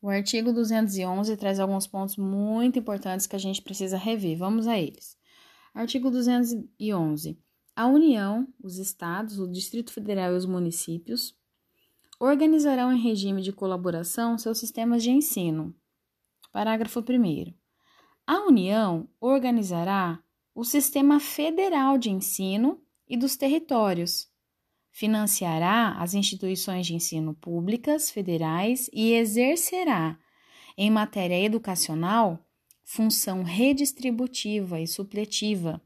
O artigo 211 traz alguns pontos muito importantes que a gente precisa rever. Vamos a eles. Artigo 211. A União, os Estados, o Distrito Federal e os municípios organizarão em regime de colaboração seus sistemas de ensino. Parágrafo 1. A União organizará o Sistema Federal de Ensino e dos Territórios, financiará as instituições de ensino públicas federais e exercerá, em matéria educacional, função redistributiva e supletiva,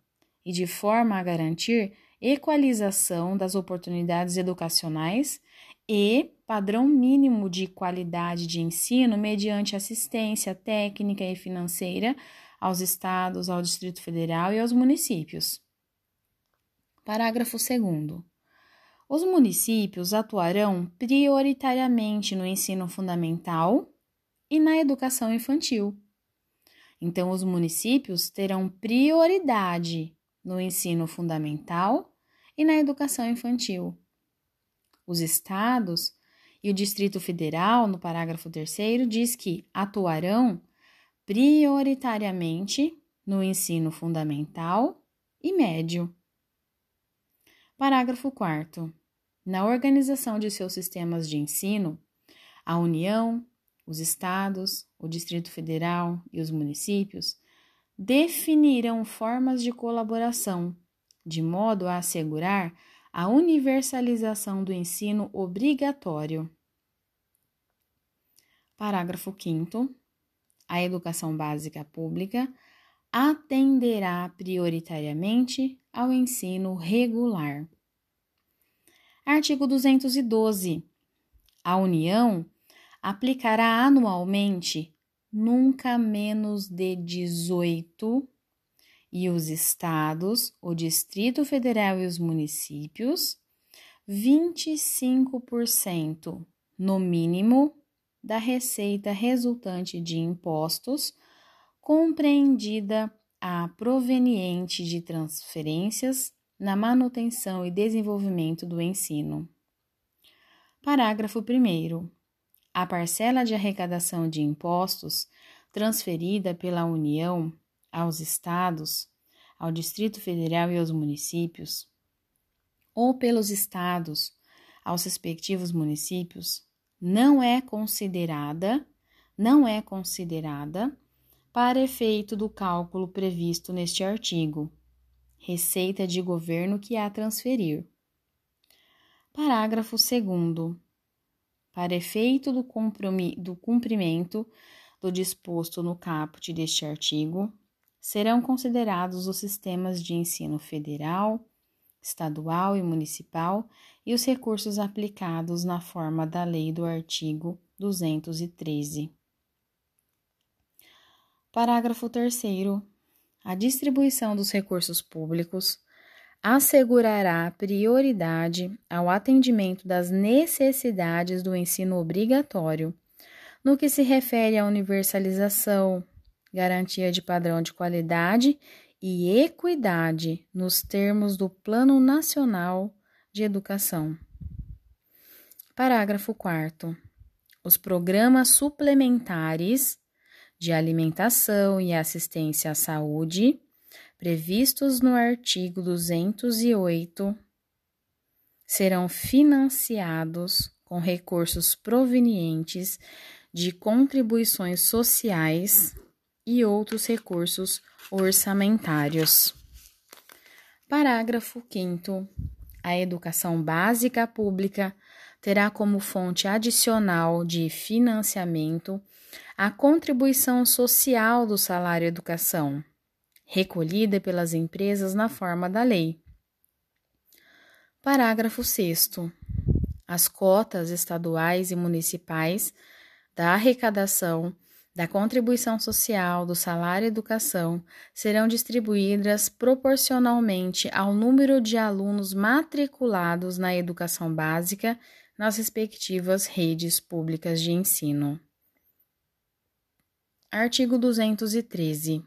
e de forma a garantir equalização das oportunidades educacionais e padrão mínimo de qualidade de ensino mediante assistência técnica e financeira aos estados, ao Distrito Federal e aos municípios. Parágrafo 2. Os municípios atuarão prioritariamente no ensino fundamental e na educação infantil. Então, os municípios terão prioridade no ensino fundamental e na educação infantil. Os estados e o Distrito Federal, no parágrafo 3, diz que atuarão prioritariamente no ensino fundamental e médio. Parágrafo 4. Na organização de seus sistemas de ensino, a União, os Estados, o Distrito Federal e os municípios definirão formas de colaboração, de modo a assegurar a universalização do ensino obrigatório. Parágrafo 5. A educação básica pública atenderá prioritariamente ao ensino regular. Artigo 212. A União aplicará anualmente nunca menos de 18 e os estados, o Distrito Federal e os municípios 25% no mínimo da receita resultante de impostos compreendida a proveniente de transferências na manutenção e desenvolvimento do ensino. Parágrafo 1. A parcela de arrecadação de impostos transferida pela União aos Estados, ao Distrito Federal e aos municípios, ou pelos Estados aos respectivos municípios, não é considerada, não é considerada para efeito do cálculo previsto neste artigo receita de governo que há transferir. Parágrafo 2. Para efeito do, do cumprimento do disposto no caput deste artigo, serão considerados os sistemas de ensino federal, estadual e municipal e os recursos aplicados na forma da lei do artigo 213. Parágrafo 3 a distribuição dos recursos públicos assegurará prioridade ao atendimento das necessidades do ensino obrigatório, no que se refere à universalização, garantia de padrão de qualidade e equidade nos termos do Plano Nacional de Educação. Parágrafo 4. Os programas suplementares de alimentação e assistência à saúde, previstos no artigo 208, serão financiados com recursos provenientes de contribuições sociais e outros recursos orçamentários. Parágrafo 5. A educação básica pública terá como fonte adicional de financiamento a contribuição social do salário educação, recolhida pelas empresas na forma da lei. Parágrafo 6. As cotas estaduais e municipais da arrecadação da contribuição social do salário educação serão distribuídas proporcionalmente ao número de alunos matriculados na educação básica nas respectivas redes públicas de ensino. Artigo 213.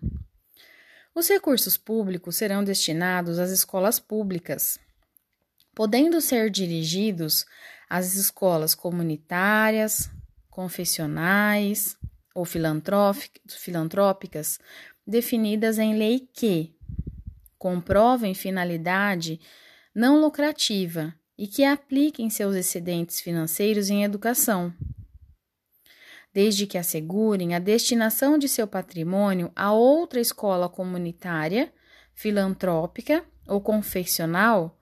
Os recursos públicos serão destinados às escolas públicas, podendo ser dirigidos às escolas comunitárias, confessionais ou filantrópicas definidas em lei que comprovem finalidade não lucrativa e que apliquem seus excedentes financeiros em educação, desde que assegurem a destinação de seu patrimônio a outra escola comunitária, filantrópica ou confessional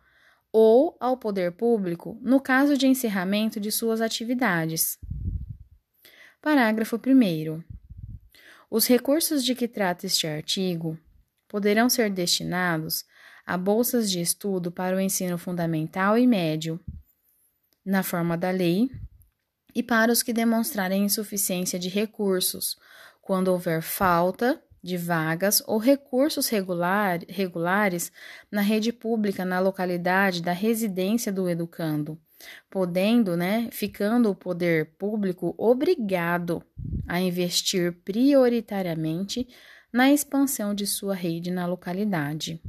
ou ao poder público no caso de encerramento de suas atividades. Parágrafo 1. Os recursos de que trata este artigo poderão ser destinados a bolsas de estudo para o ensino fundamental e médio, na forma da lei, e para os que demonstrarem insuficiência de recursos, quando houver falta de vagas ou recursos regular, regulares na rede pública na localidade da residência do educando, podendo, né, ficando o poder público obrigado a investir prioritariamente na expansão de sua rede na localidade.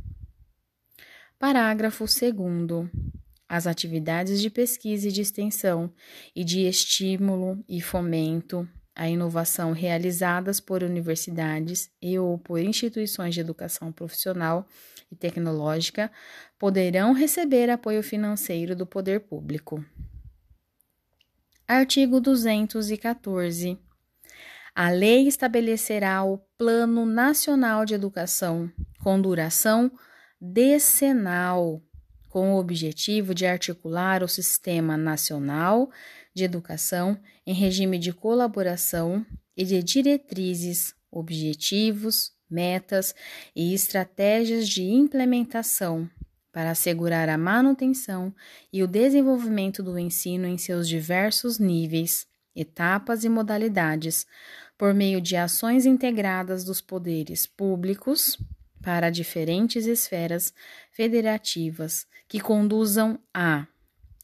Parágrafo 2. As atividades de pesquisa e de extensão e de estímulo e fomento à inovação realizadas por universidades e ou por instituições de educação profissional e tecnológica poderão receber apoio financeiro do poder público. Artigo 214. A lei estabelecerá o Plano Nacional de Educação com duração decenal, com o objetivo de articular o Sistema Nacional de Educação em regime de colaboração e de diretrizes, objetivos, metas e estratégias de implementação para assegurar a manutenção e o desenvolvimento do ensino em seus diversos níveis, etapas e modalidades, por meio de ações integradas dos poderes públicos para diferentes esferas federativas que conduzam a,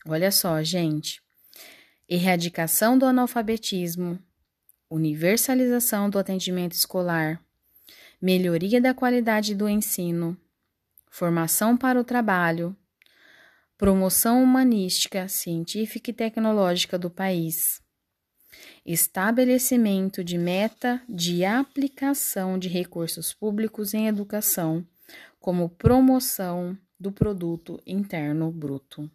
olha só, gente, erradicação do analfabetismo, universalização do atendimento escolar, melhoria da qualidade do ensino, formação para o trabalho, promoção humanística, científica e tecnológica do país estabelecimento de meta de aplicação de recursos públicos em educação, como promoção do produto interno bruto.